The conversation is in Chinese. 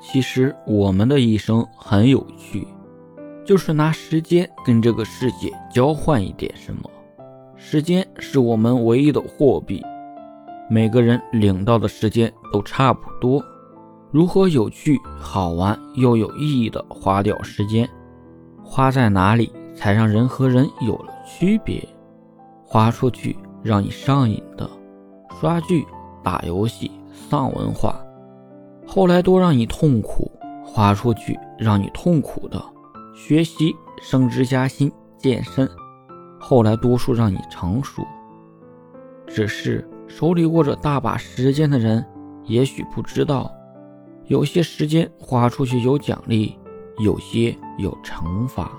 其实我们的一生很有趣，就是拿时间跟这个世界交换一点什么。时间是我们唯一的货币，每个人领到的时间都差不多。如何有趣、好玩又有意义的花掉时间？花在哪里才让人和人有了区别？花出去让你上瘾的，刷剧、打游戏、丧文化。后来多让你痛苦，花出去让你痛苦的，学习、升职加薪、健身，后来多数让你成熟。只是手里握着大把时间的人，也许不知道，有些时间花出去有奖励，有些有惩罚。